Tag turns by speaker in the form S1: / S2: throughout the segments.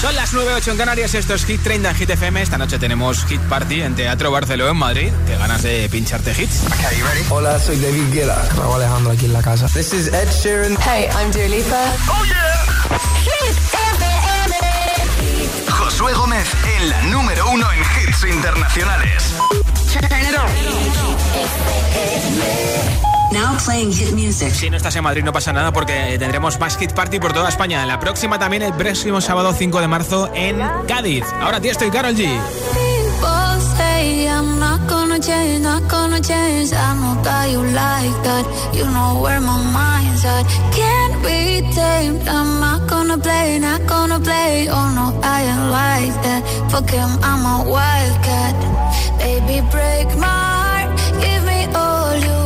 S1: Son las 9.08 en Canarias, esto es Hit 30 en Hit FM. Esta noche tenemos Hit Party en Teatro Barceló en Madrid. ¿Qué ganas de pincharte hits?
S2: Hola, soy David Guetta. Me Alejandro aquí en la casa. This is Ed Sheeran.
S3: Hey, I'm Dua Lipa.
S4: Oh yeah. Hit FM. Josué Gómez en la número uno en hits internacionales.
S1: Now playing hit music. Si no estás en Madrid no pasa nada porque tendremos más Hit Party por toda España. La próxima también el próximo sábado 5 de marzo en Cádiz. Ahora ti estoy Carol G.
S5: Baby, break my heart. Give me all you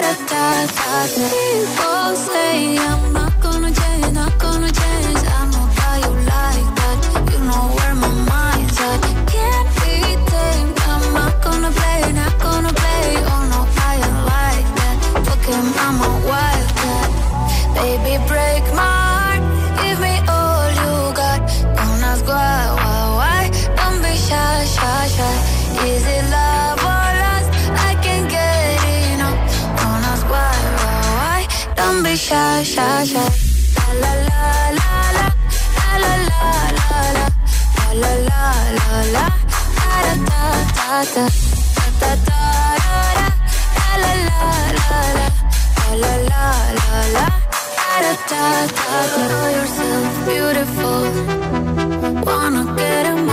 S5: da da da People say I'm not gonna change, not gonna change. Don't be shy, shy, shy. La la la la la la la la la la la la la la da da da da da da da la la la la la la la la da da da da know yourself beautiful wanna get emotional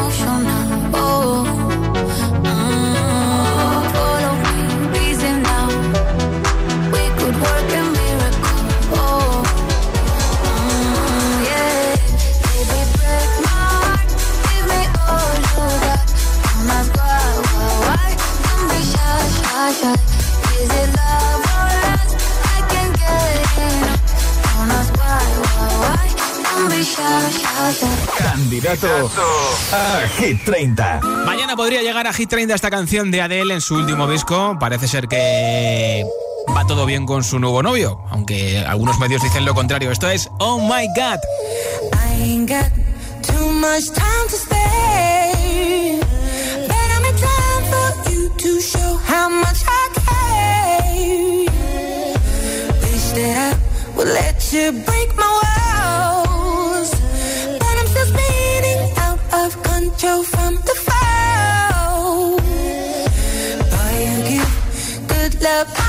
S4: Candidato a Hit 30.
S1: Mañana podría llegar a Hit 30 esta canción de Adele en su último disco. Parece ser que va todo bien con su nuevo novio, aunque algunos medios dicen lo contrario. Esto es Oh My God.
S5: I ain't got too much time to. But I'm in time for you to show how much I care. Wish that I would let you break my. jou from the fall. Boy, you give good love.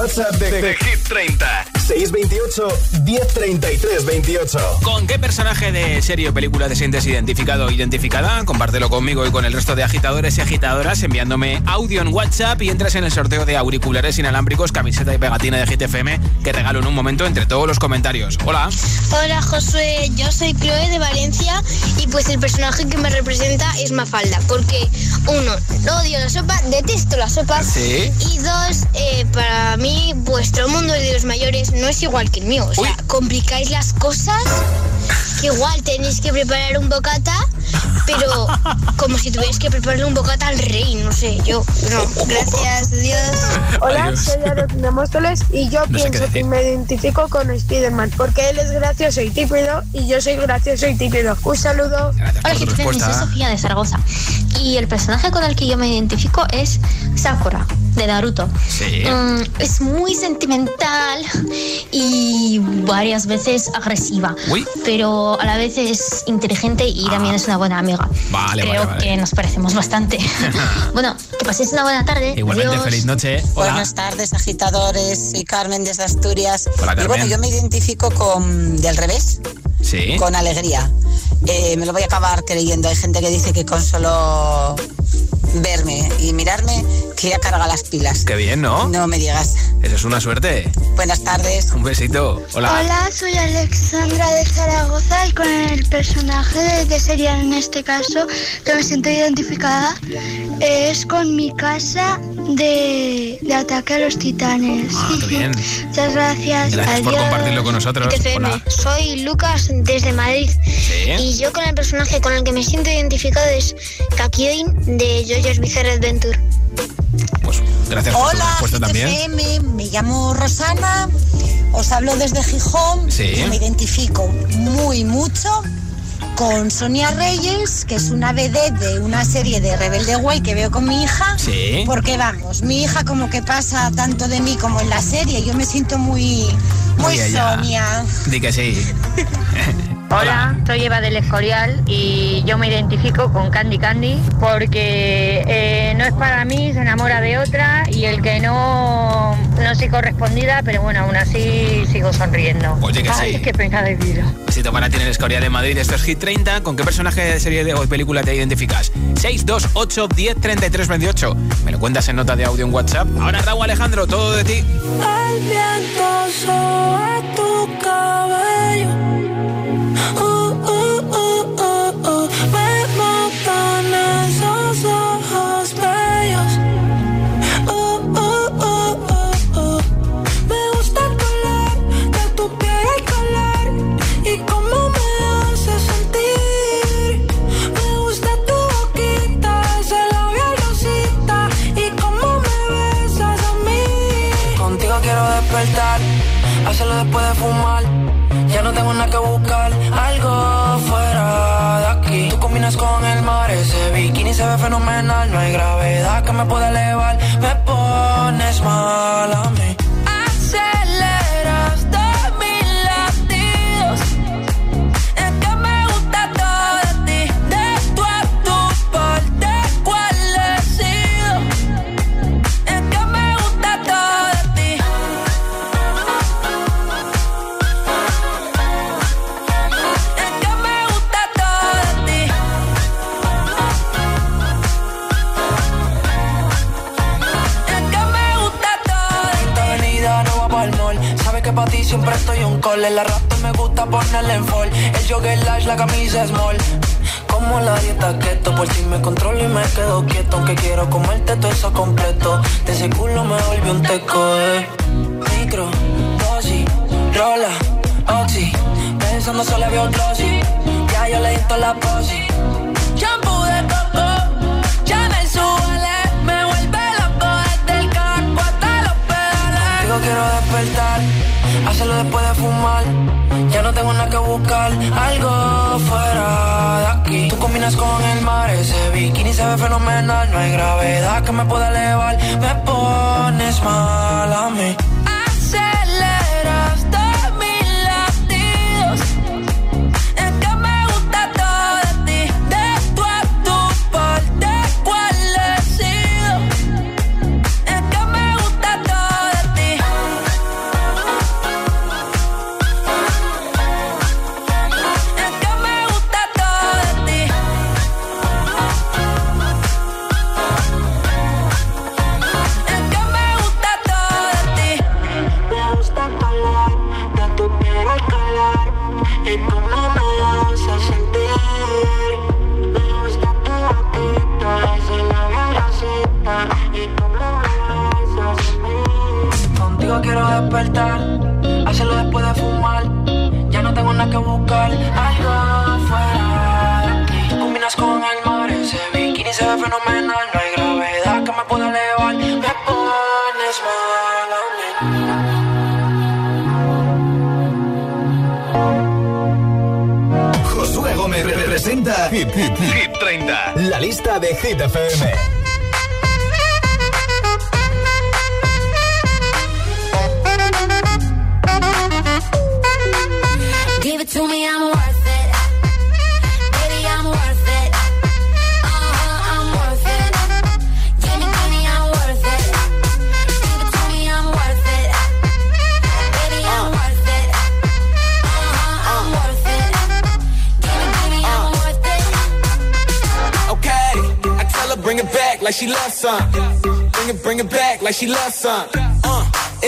S3: WhatsApp de, Hit 30. 628 1033 28.
S1: ¿Con qué personaje de serie o película te sientes identificado o identificada? Compártelo conmigo y con el resto de agitadores y agitadoras enviándome audio en WhatsApp y entras en el sorteo de auriculares inalámbricos, camiseta y pegatina de GTFM que regalo en un momento entre todos los comentarios. Hola.
S6: Hola Josué, yo soy Chloe de Valencia y pues el personaje que me representa es Mafalda porque uno, odio la sopa, detesto las sopas
S1: ¿Sí?
S6: y dos, eh, para mí vuestro mundo de los mayores no es igual que el mío. O sea, complicáis las cosas, que igual tenéis que preparar un bocata, pero como si tuvierais que preparar un bocata al rey, no sé, yo. No, gracias, adiós.
S7: Hola, soy Arotina Móstoles y yo pienso que me identifico con Spiderman porque él es gracioso y típido y yo soy gracioso y típido. Un saludo.
S8: Hola, soy Sofía de Zaragoza y el personaje con el que yo me identifico es Sakura de Naruto.
S1: Sí.
S8: Mm, es muy sentimental y varias veces agresiva.
S1: Uy.
S8: Pero a la vez es inteligente y también es una buena amiga.
S1: Vale,
S8: Creo
S1: vale, vale.
S8: que nos parecemos bastante. bueno, que paséis una buena tarde.
S1: Igualmente,
S8: Adiós.
S1: feliz noche. Hola.
S9: Buenas tardes, agitadores. Soy Carmen desde Asturias.
S1: Hola,
S9: y bueno,
S1: Carmen.
S9: yo me identifico con del revés,
S1: Sí.
S9: con alegría. Eh, me lo voy a acabar creyendo. Hay gente que dice que con solo verme y mirarme que ya carga las pilas.
S1: Qué bien, ¿no?
S9: No me digas.
S1: Eso es una suerte.
S9: Buenas tardes.
S1: Un besito. Hola.
S10: Hola, soy Alexandra de Zaragoza y con el personaje de serial en este caso que me siento identificada es con mi casa de, de ataque a los titanes.
S1: Ah, qué bien.
S10: Muchas gracias.
S1: Gracias por
S10: Adiós.
S1: compartirlo con nosotros. Hola.
S6: Soy Lucas desde Madrid
S1: Sí.
S6: y yo con el personaje con el que me siento identificado es Kakioin de Bizarre Adventure.
S1: Pues gracias por tu
S9: Hola,
S1: respuesta también.
S9: GTFM, me llamo Rosana, os hablo desde Gijón.
S1: Sí.
S9: Yo me identifico muy mucho con Sonia Reyes, que es una BD de una serie de Rebelde Way que veo con mi hija.
S1: Sí.
S9: Porque vamos, mi hija como que pasa tanto de mí como en la serie. Yo me siento muy, muy. Sonia.
S1: Di que sí.
S8: Hola, soy Eva del Escorial y yo me identifico con Candy Candy porque eh, no es para mí, se enamora de otra y el que no, no soy correspondida, pero bueno, aún así sigo sonriendo.
S1: Oye, que
S8: Ay,
S1: sí.
S8: qué pena de vida.
S1: Besito para ti en el Escoria de Madrid. Esto es Hit 30. ¿Con qué personaje de serie de o película te identificas? 628 10 33 28. Me lo cuentas en nota de audio en WhatsApp. Ahora Raúl Alejandro, todo de ti.
S11: El viento sobre tu cabello. Me
S2: pueda elevar, me pones mal despertar, hacerlo después de fumar. Ya no tengo nada que buscar, algo fuera de. Tú combinas con el mar, ese bikini se ve fenomenal. No hay gravedad que me pueda elevar, me pones mal a mí.
S4: Josué Gómez representa Hit, Hit, Hit 30. La lista de Hit FM.
S11: To me, I'm worth it. Baby, I'm worth it. Uh-huh, I'm worth it. Give me, give me, I'm worth it. Give it to me, I'm worth it. Baby, I'm worth it. Uh-huh, I'm worth it. Give me, give me, I'm worth it.
S2: Okay, I tell her bring it back like she loves some. Bring
S11: it, bring it back like she loves some.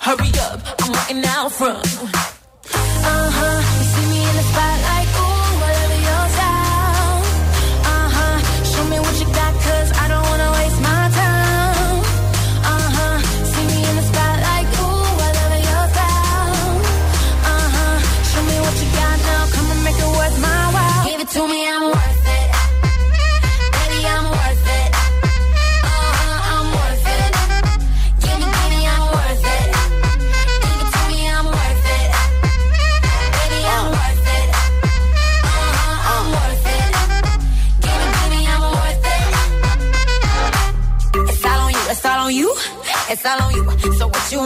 S12: Hurry up, I'm waiting out front. Uh huh,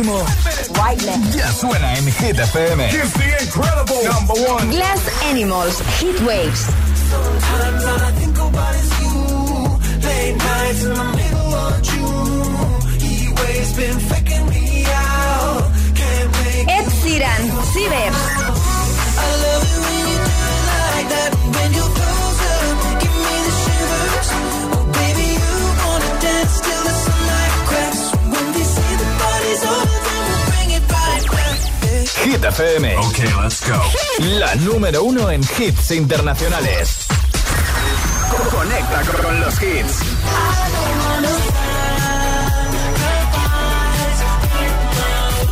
S3: Último ya suena en Hit FM.
S13: The incredible number one.
S14: Glass Animals, Heat Waves.
S11: Sometimes all I think about is you. Late nights in the middle of June. He waves been faking me out. Can't make
S14: Ed Sheeran, Cibers.
S3: Hit FM.
S13: Ok, let's go.
S3: La número uno en hits internacionales. Conecta con los hits.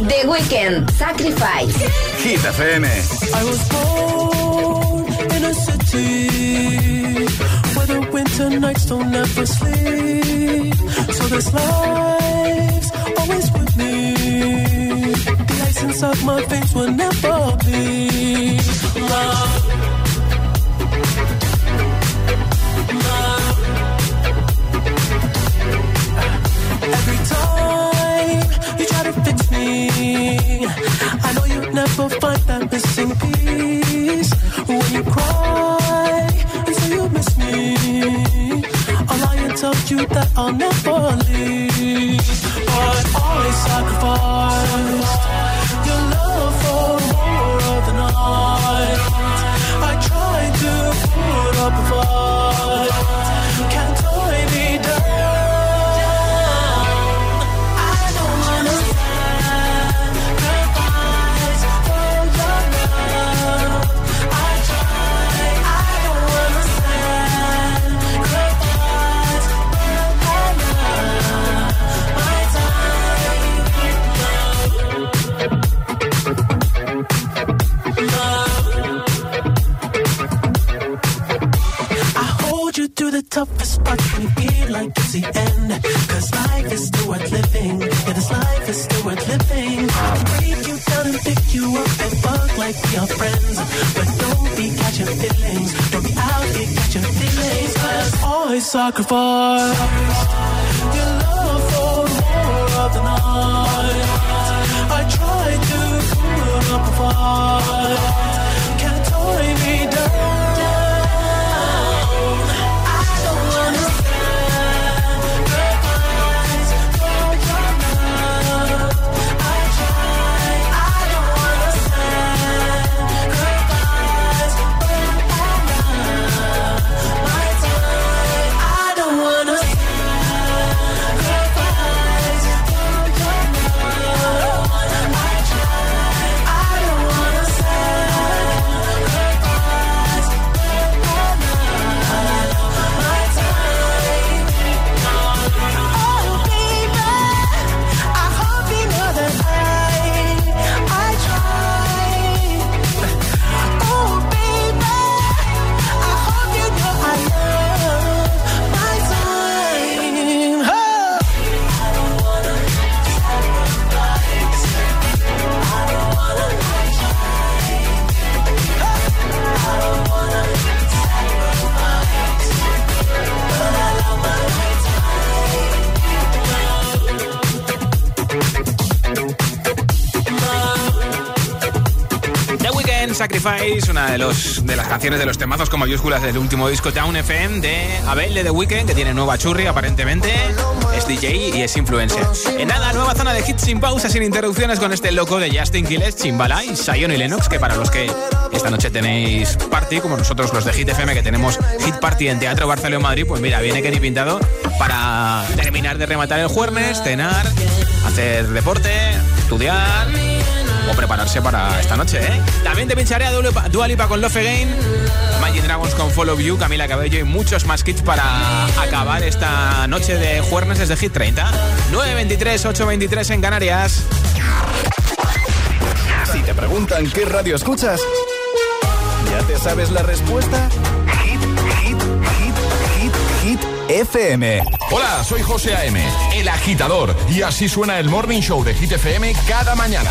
S14: The Weeknd, Sacrifice.
S3: Hit FM.
S11: I was born in a city where the winter nights don't ever sleep. So this life's always with me. Ice inside my face will never be Love. Love. Every time you try to fix me, I know you never find that missing piece. When you cry and say you miss me, I'll lie and tell you that I'll never leave. But I sacrificed up a always Sacrifice,
S1: una de, los, de las canciones de los temazos con mayúsculas del último disco Town FM de Abel de The Weeknd, que tiene nueva churri aparentemente, es DJ y es influencer. En nada, nueva zona de hits sin pausa, sin interrupciones con este loco de Justin Quiles, Chimbala y Sion y Lennox, que para los que esta noche tenéis party, como nosotros los de Hit FM, que tenemos Hit Party en Teatro Barcelona Madrid, pues mira, viene Kenny Pintado para terminar de rematar el jueves, cenar, hacer deporte, estudiar o prepararse para esta noche, ¿eh? También te pincharé a Dua Lipa- con Love Again, Magic Dragons con Follow You, Camila Cabello y muchos más kits para acabar esta noche de jueves desde Hit 30. 9.23, 8.23 en Canarias.
S4: Si te preguntan qué radio escuchas, ¿ya te sabes la respuesta? Hit, hit, hit, hit, hit, FM.
S15: Hola, soy José A.M., el agitador, y así suena el Morning Show de Hit FM cada mañana.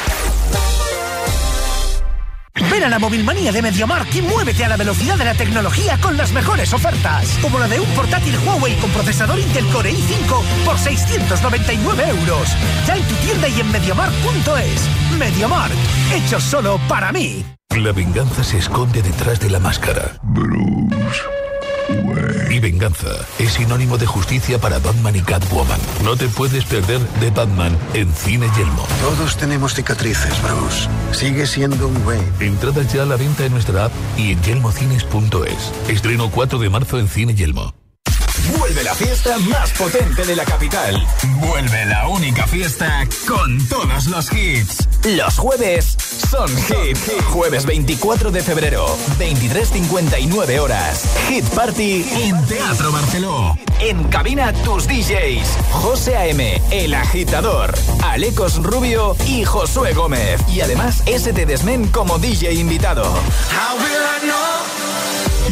S16: Ven a la Movilmanía de Mediamarkt y muévete a la velocidad de la tecnología con las mejores ofertas. Como la de un portátil Huawei con procesador Intel Core i5 por 699 euros. Ya en tu tienda y en mediamarkt.es. Mediamarkt, hecho solo para mí.
S17: La venganza se esconde detrás de la máscara. Bruce. Y venganza es sinónimo de justicia para Batman y Catwoman. No te puedes perder de Batman en Cine Yelmo.
S18: Todos tenemos cicatrices, Bruce. Sigue siendo un güey.
S17: Entradas ya a la venta en nuestra app y en yelmocines.es. Estreno 4 de marzo en Cine Yelmo.
S4: Vuelve la fiesta más potente de la capital. Vuelve la única fiesta con todos los hits. Los jueves son hit. Jueves 24 de febrero, 23.59 horas. Hit Party en Teatro Barceló. En cabina tus DJs. José A.M., El Agitador, Alecos Rubio y Josué Gómez. Y además ST Desmen como DJ invitado.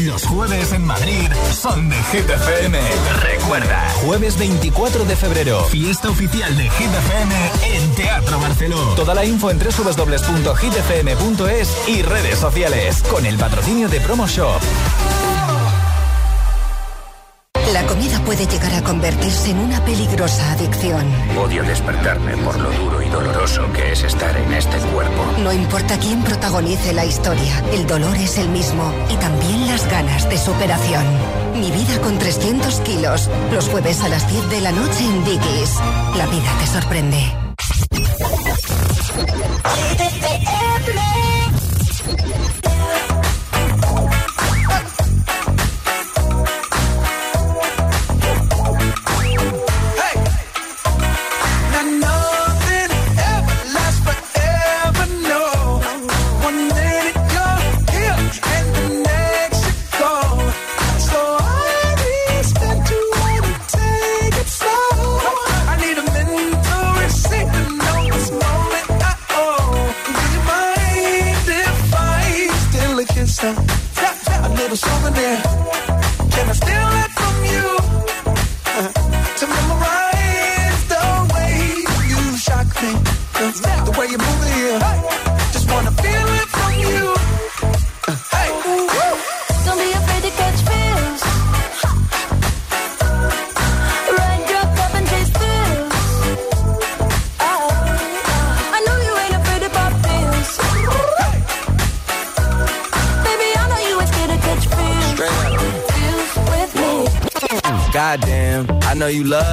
S4: Los jueves en Madrid son de Hit FM. Recuerda, jueves 24 de febrero, fiesta oficial de Hit FM en Teatro Barceló. Toda la info en www.hitfm.es y redes sociales con el patrocinio de Promo Shop.
S19: La comida puede llegar a convertirse en una peligrosa adicción.
S20: Odio despertarme por lo duro y doloroso que es estar en este cuerpo.
S19: No importa quién protagonice la historia, el dolor es el mismo y también las ganas de superación. Mi vida con 300 kilos, los jueves a las 10 de la noche en Dickies. La vida te sorprende.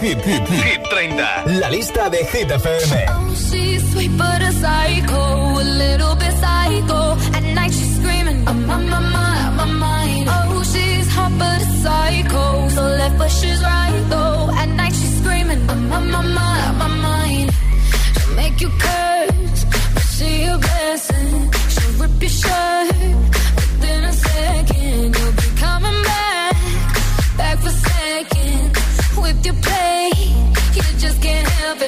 S11: Hit, Hit, Hit 30. La lista de Hit FM.
S21: She's sweet but a psycho, a little bit psycho. At night she's screaming, I'm on my mind, my mind. Oh, she's hot but a psycho, so left but she's right though. At night she's screaming, I'm on my mind, my mind. She'll make you curse, but she a blessing. She'll rip your shirt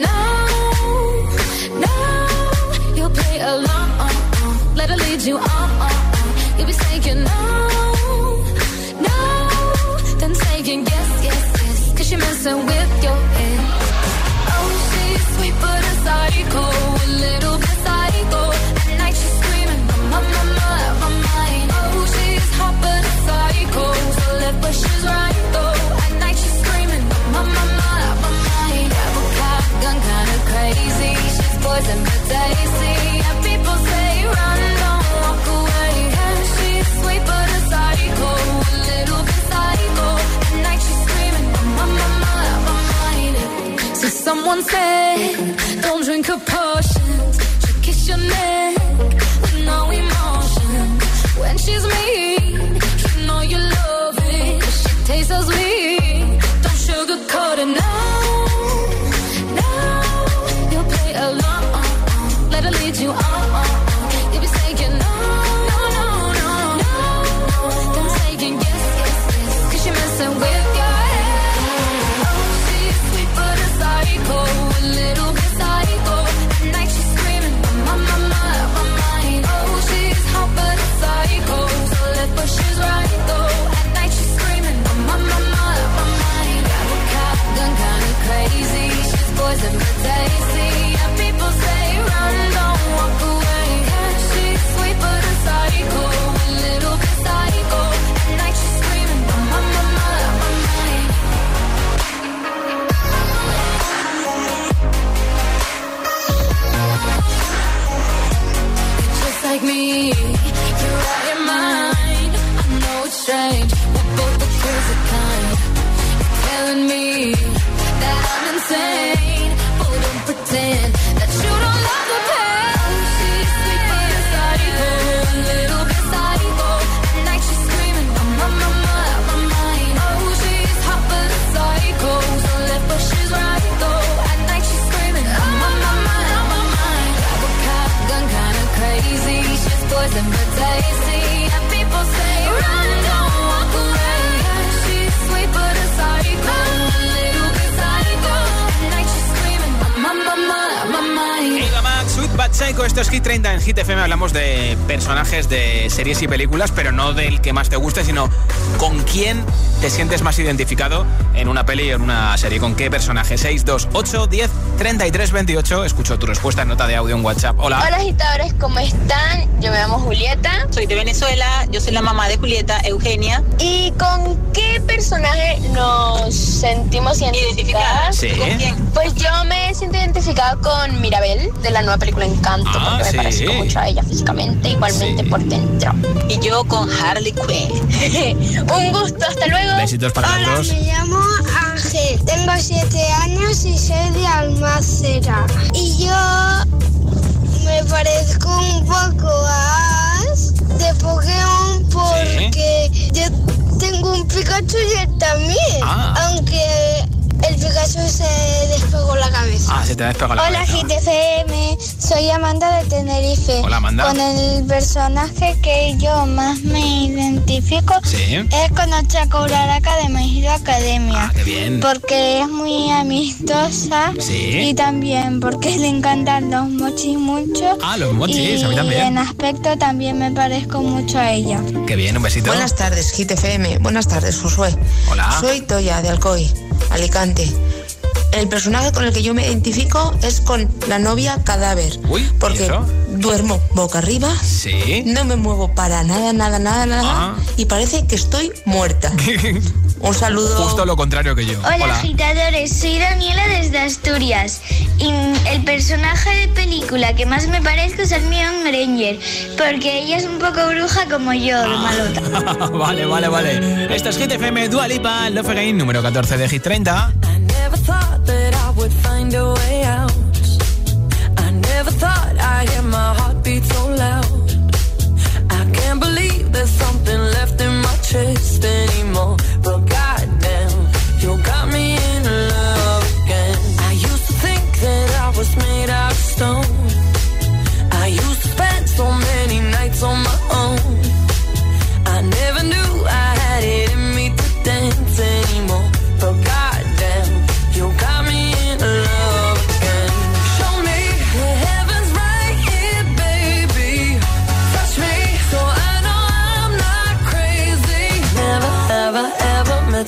S21: can't help. No, no, you'll play along. Let her lead you on. You'll be saying no, no, then saying yes, yes, yes. Cause you're
S1: esto es Hit 30 en Hit FM. Hablamos de personajes de series y películas, pero no del que más te guste, sino con quién te sientes más identificado en una peli o en una serie. ¿Con qué personaje? 628 10 33 28. Escucho tu respuesta en nota de audio en WhatsApp. Hola.
S22: Hola agitadores, ¿cómo están? Yo me llamo Julieta. Soy de Venezuela, yo soy la mamá de Julieta, Eugenia. ¿Y con qué personaje nos sentimos identificadas?
S1: Sí.
S22: ¿Con quién? Pues yo me siento identificada con Mirabel, de la nueva película Encanto,
S1: Ah,
S22: porque
S1: sí.
S22: me parezco mucho a ella físicamente, igualmente por dentro. Y yo con Harley Quinn. Un gusto, hasta luego.
S1: Besitos para los dos.
S10: Me llamo Ángel, tengo 7 años y soy de Almácera. Y yo me parezco un poco a Ash de Pokémon porque yo tengo un Pikachu y él también.
S1: Ah.
S10: Aunque el Pikachu se despegó la cabeza.
S1: Ah, se te ha despegado la
S10: Hola
S1: cabeza.
S10: GTFM, soy Amanda de Tenerife.
S1: Hola, Amanda.
S10: Con el personaje que yo más me identifico
S1: Sí.
S10: es con Ochako Uraraka de My Academia.
S1: Ah, qué bien.
S10: Porque es muy amistosa
S1: Sí.
S10: y también porque le encantan los mochis mucho.
S1: Ah, los mochis,
S10: y
S1: a mí también.
S10: en aspecto también me parezco mucho a ella.
S1: Qué bien, un besito.
S23: Buenas tardes, Hit FM. Buenas tardes, Josué.
S1: Hola.
S23: Soy Toya, de Alcoy, Alicante. El personaje con el que yo me identifico es con la novia cadáver.
S1: Uy, ¿y
S23: porque
S1: eso?
S23: duermo boca arriba,
S1: Sí.
S23: no me muevo para nada, nada, nada, nada,
S1: Ah.
S23: y parece que estoy muerta. Un saludo.
S1: Justo lo contrario que yo.
S10: Hola, agitadores, soy Daniela desde Asturias y el personaje de película que más me parezco es Hermione Granger porque ella es un poco bruja como yo, de malota.
S1: vale, vale, vale. Esto es Hit FM, Dua Lipa, Love Again, número 14 de Hit 30.
S11: Never thought that I would find a way out. I never thought I'd hear my heartbeat so loud. I can't believe there's something left in my chest anymore. But goddamn, you got me in love again. I used to think that I was made of stone. I used to spend so many nights on my own.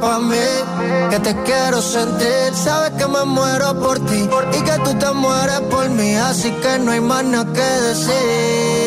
S24: pa' mí. Que te quiero sentir, sabes que me muero por ti. Y que tú te mueres por mí, así que no hay más nada que decir.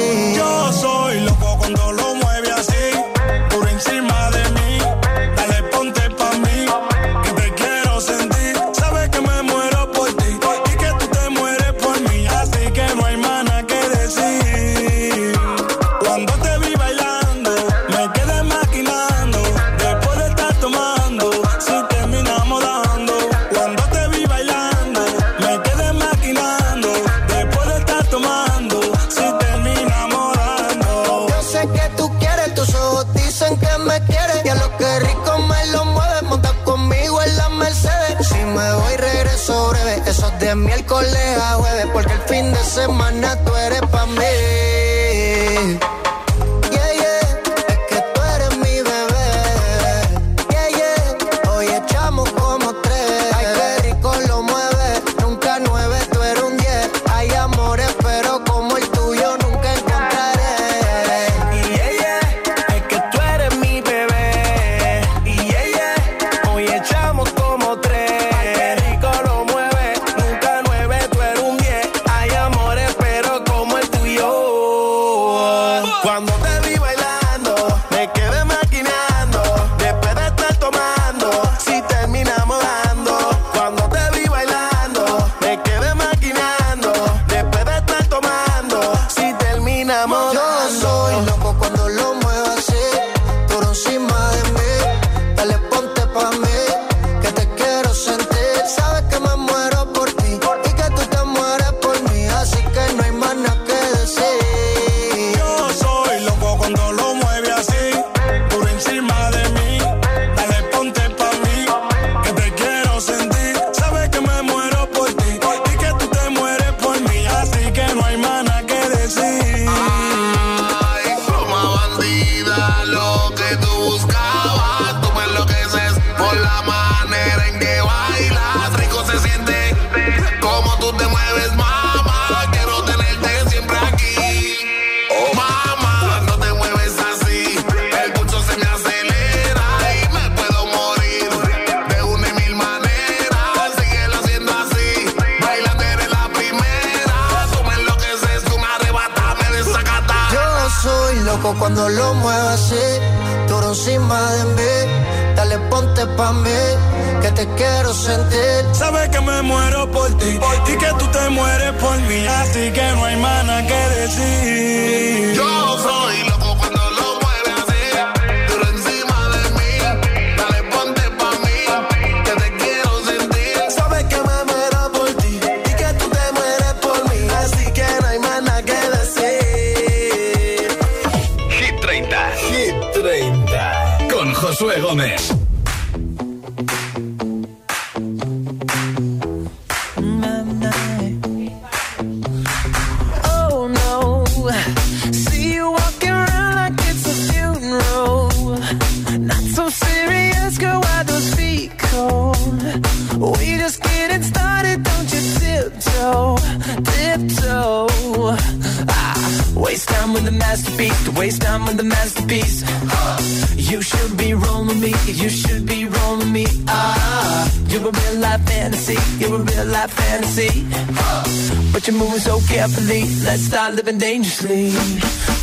S11: moving so carefully. Let's start living dangerously.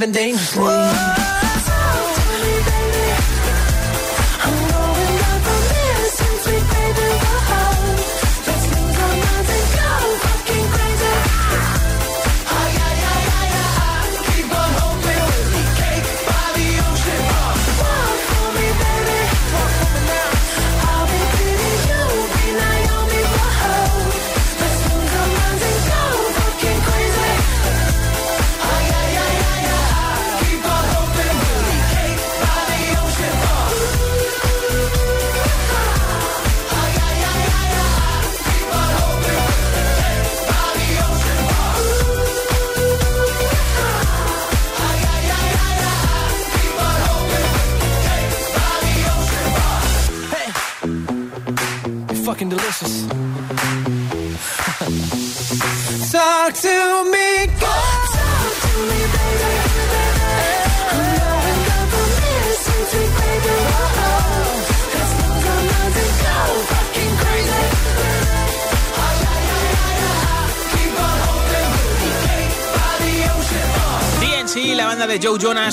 S11: living dangerously.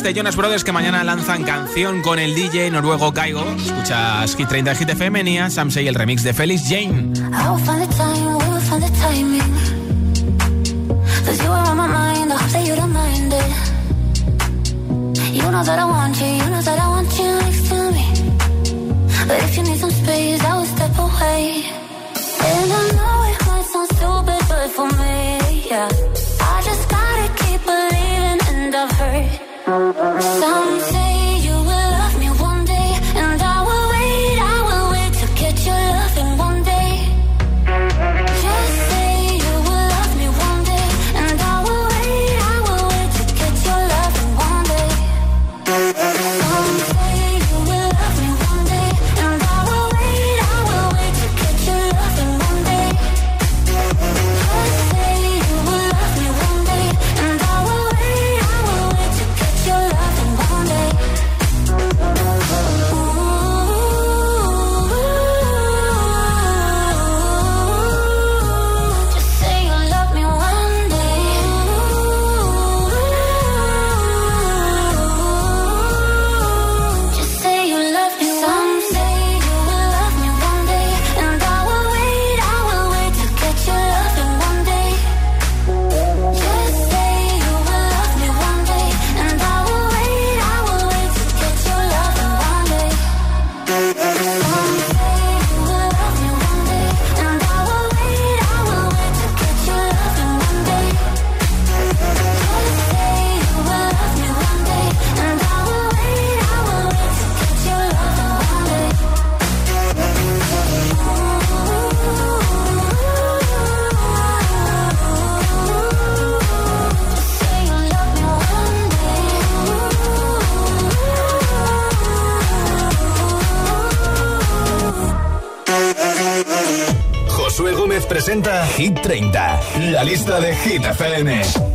S1: de Jonas Brothers que mañana lanzan canción con el DJ noruego Kaigo. Escuchas Hit 30 Hit Femenina, Samsei y el remix de Felix Jane.
S5: for me, yeah. I just gotta keep believing, and I've heard
S3: Something Hit FM.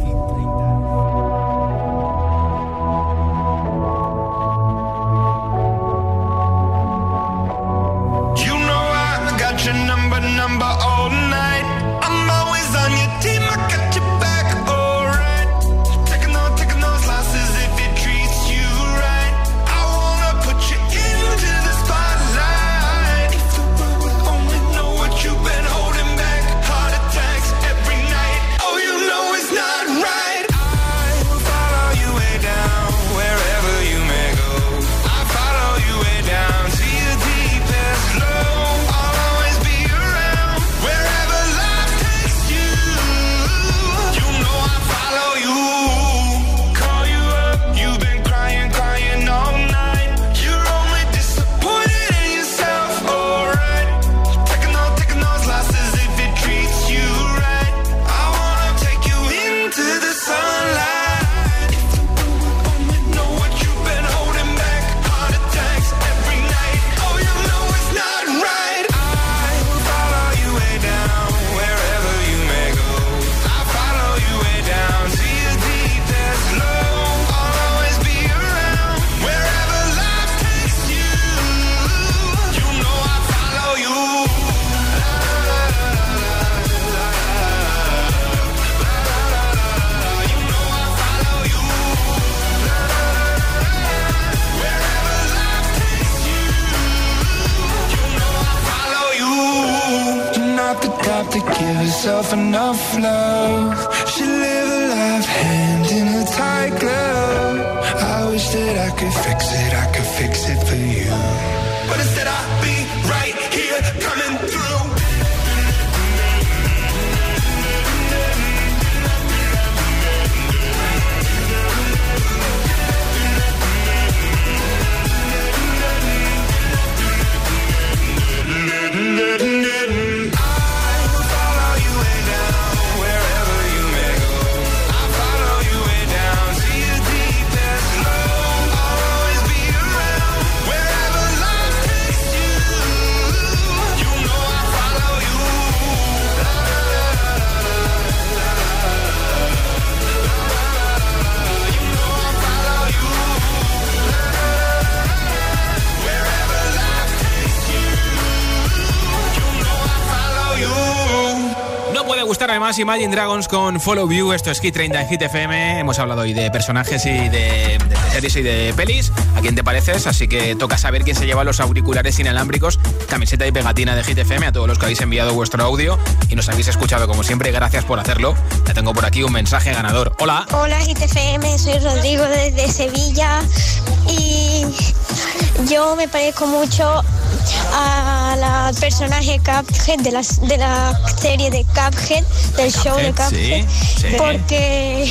S1: Además Imagine Dragons con Follow View. Esto es Hit 30 en Hit FM. Hemos hablado hoy de personajes y de, series y de pelis. ¿A quién te pareces? Así que toca saber quién se lleva los auriculares inalámbricos, camiseta y pegatina de Hit FM. A todos los que habéis enviado vuestro audio y nos habéis escuchado, como siempre, gracias por hacerlo. Ya tengo por aquí un mensaje ganador. Hola.
S25: Hola, Hit FM. Soy Rodrigo desde Sevilla. Y yo me parezco mucho a la personaje Cuphead de la, de la serie de Cuphead, del show de Cuphead, porque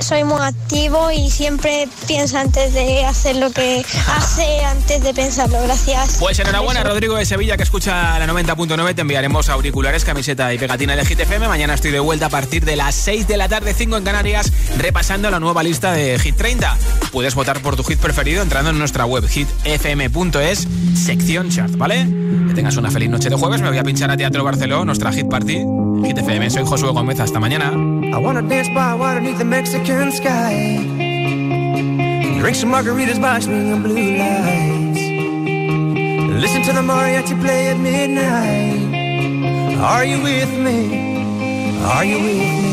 S25: soy muy activo y siempre pienso antes de hacer lo que hace, antes de pensarlo. Gracias.
S1: Pues enhorabuena, Rodrigo de Sevilla, que escucha la 90.9. Te enviaremos auriculares, camiseta y pegatina de GTFM. Mañana estoy de vuelta a partir de las 6 de la tarde, 5 en Canarias, repasando la nueva lista de Hit 30. Puedes votar por tu hit preferido entrando en nuestra web hitfm.es sección chart, ¿vale? Que tengas una feliz noche de jueves. Me voy a pinchar a Teatro Barceló, nuestra hit party. Hit FM, soy Josué Gómez. Hasta mañana. I wanna dance by water beneath the Mexican sky. Drink some margaritas by swinging blue lights. Listen to the mariachi play at midnight. Are you with me? Are you with me?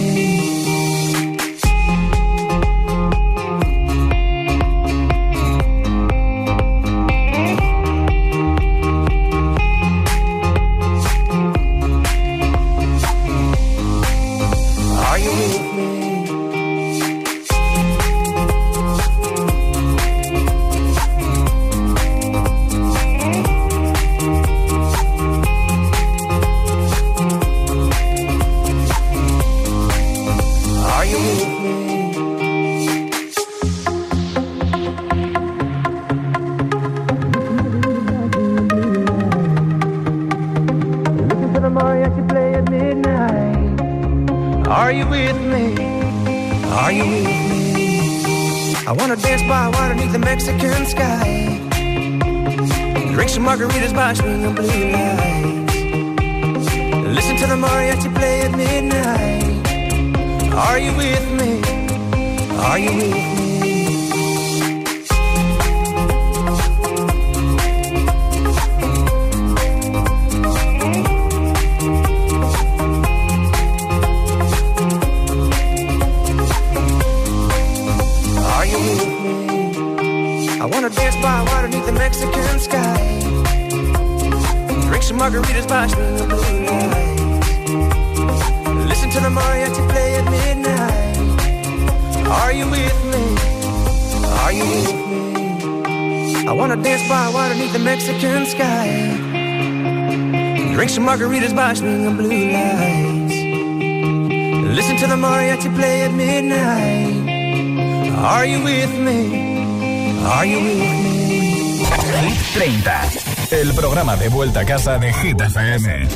S3: Casa de Hit FM.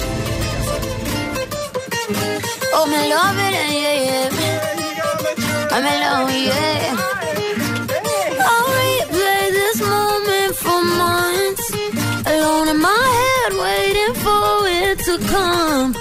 S5: Oh, me love it, yeah, yeah. I'm alone, yeah. I'll replay this moment for months. Alone in my head, waiting for it to come.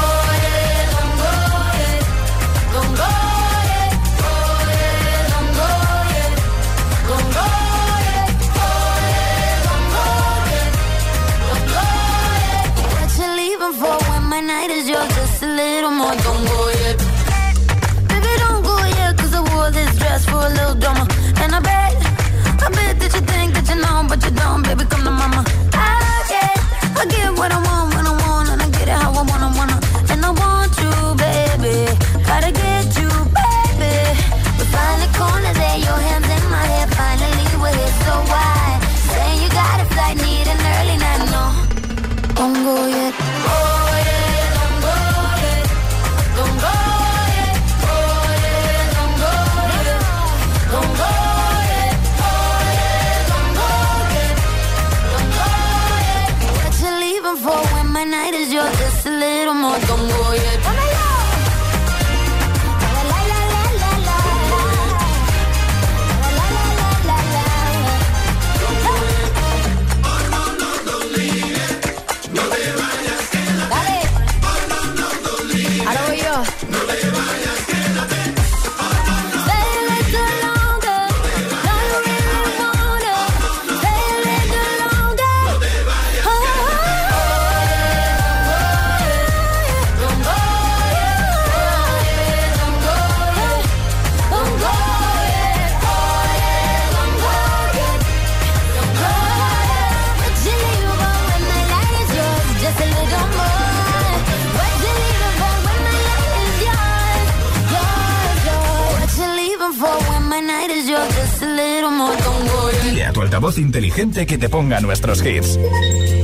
S3: Inteligente que te ponga nuestros hits.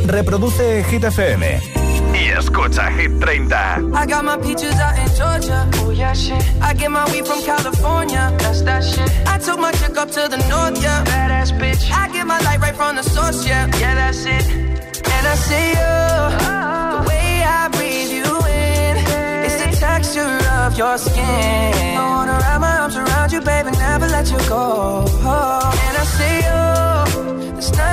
S3: Reproduce Hit FM. Y escucha Hit 30.
S11: I got my peaches out in Georgia. Oh yeah, shit. I get my weed from California. That's that shit. I took my chick up to the north, yeah. Badass bitch. I get my light right from the source, yeah. Yeah, that's it. And I see you. The way I breathe you in. It's the texture of your skin. I wanna wrap my arms around you, baby, never let you go. And I see you.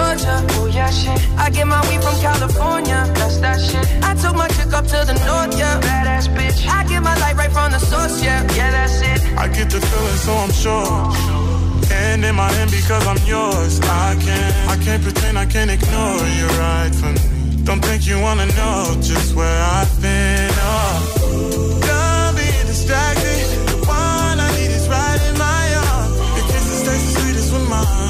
S11: that oh, shit. I get my weed from California, that's that shit. I took my chick up to the north, yeah, badass bitch. I get my light right from the source, yeah, yeah, that's it.
S24: I get the feeling, so I'm sure. And in my hand because I'm yours. I can't, I can't pretend, I can't ignore you right from me. Don't think you wanna know just where I've been. Oh, done being distracted. The one I need is right in my arms. Your kisses taste the sweetest with mine,